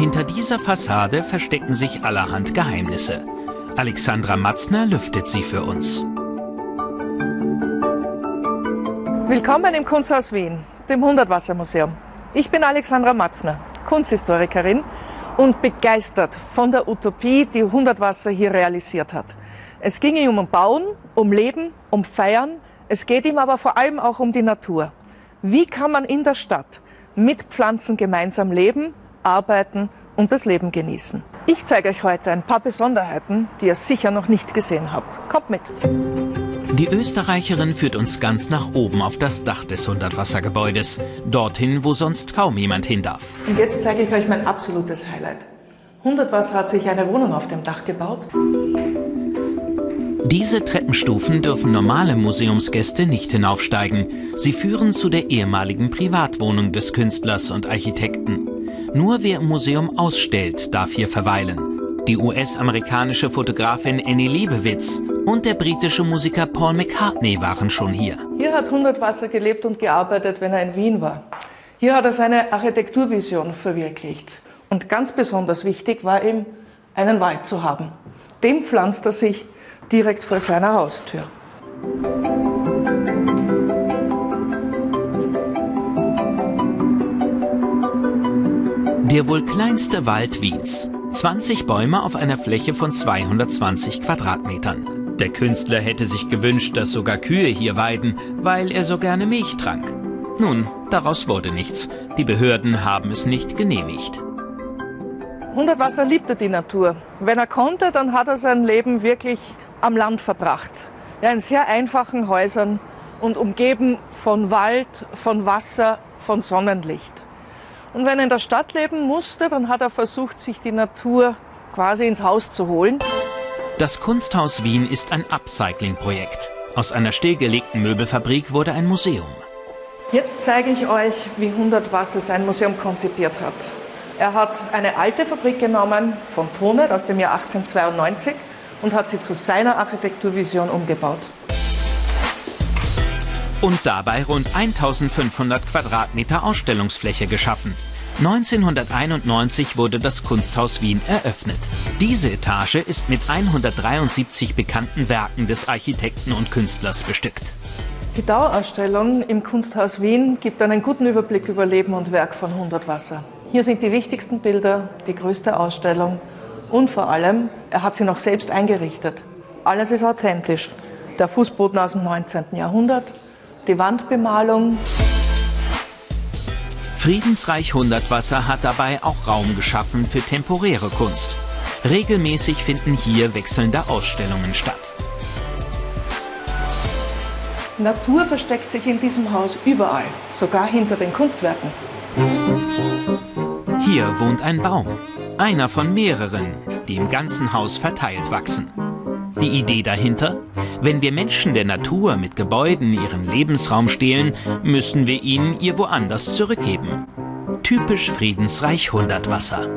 Hinter dieser Fassade verstecken sich allerhand Geheimnisse. Alexandra Matzner lüftet sie für uns. Willkommen im Kunsthaus Wien, dem Hundertwassermuseum. Ich bin Alexandra Matzner, Kunsthistorikerin und begeistert von der Utopie, die Hundertwasser hier realisiert hat. Es ging ihm um Bauen, um Leben, um Feiern. Es geht ihm aber vor allem auch um die Natur. Wie kann man in der Stadt mit Pflanzen gemeinsam leben, arbeiten und das Leben genießen? Ich zeige euch heute ein paar Besonderheiten, die ihr sicher noch nicht gesehen habt. Kommt mit! Die Österreicherin führt uns ganz nach oben auf das Dach des Hundertwassergebäudes, dorthin, wo sonst kaum jemand hin darf. Und jetzt zeige ich euch mein absolutes Highlight. Hundertwasser hat sich eine Wohnung auf dem Dach gebaut. Diese Treppenstufen dürfen normale Museumsgäste nicht hinaufsteigen. Sie führen zu der ehemaligen Privatwohnung des Künstlers und Architekten. Nur wer im Museum ausstellt, darf hier verweilen. Die US-amerikanische Fotografin Annie Leibovitz und der britische Musiker Paul McCartney waren schon hier. Hier hat Hundertwasser gelebt und gearbeitet, wenn er in Wien war. Hier hat er seine Architekturvision verwirklicht. Und ganz besonders wichtig war ihm, einen Wald zu haben. Dem pflanzt er sich direkt vor seiner Haustür. Der wohl kleinste Wald Wiens. 20 Bäume auf einer Fläche von 220 Quadratmetern. Der Künstler hätte sich gewünscht, dass sogar Kühe hier weiden, weil er so gerne Milch trank. Nun, daraus wurde nichts. Die Behörden haben es nicht genehmigt. Hundertwasser liebte die Natur. Wenn er konnte, dann hat er sein Leben wirklich am Land verbracht. Ja, in sehr einfachen Häusern und umgeben von Wald, von Wasser, von Sonnenlicht. Und wenn er in der Stadt leben musste, dann hat er versucht, sich die Natur quasi ins Haus zu holen. Das Kunsthaus Wien ist ein Upcycling-Projekt. Aus einer stillgelegten Möbelfabrik wurde ein Museum. Jetzt zeige ich euch, wie Hundertwasser sein Museum konzipiert hat. Er hat eine alte Fabrik genommen von Tonet aus dem Jahr 1892 und hat sie zu seiner Architekturvision umgebaut. Und dabei rund 1500 Quadratmeter Ausstellungsfläche geschaffen. 1991 wurde das Kunsthaus Wien eröffnet. Diese Etage ist mit 173 bekannten Werken des Architekten und Künstlers bestückt. Die Dauerausstellung im Kunsthaus Wien gibt einen guten Überblick über Leben und Werk von Hundertwasser. Hier sind die wichtigsten Bilder, die größte Ausstellung und vor allem, er hat sie noch selbst eingerichtet. Alles ist authentisch. Der Fußboden aus dem 19. Jahrhundert, die Wandbemalung. Friedensreich Hundertwasser hat dabei auch Raum geschaffen für temporäre Kunst. Regelmäßig finden hier wechselnde Ausstellungen statt. Natur versteckt sich in diesem Haus überall, sogar hinter den Kunstwerken. Hier wohnt ein Baum. Einer von mehreren, die im ganzen Haus verteilt wachsen. Die Idee dahinter? Wenn wir Menschen der Natur mit Gebäuden ihren Lebensraum stehlen, müssen wir ihn ihr woanders zurückgeben. Typisch Friedensreich Hundertwasser.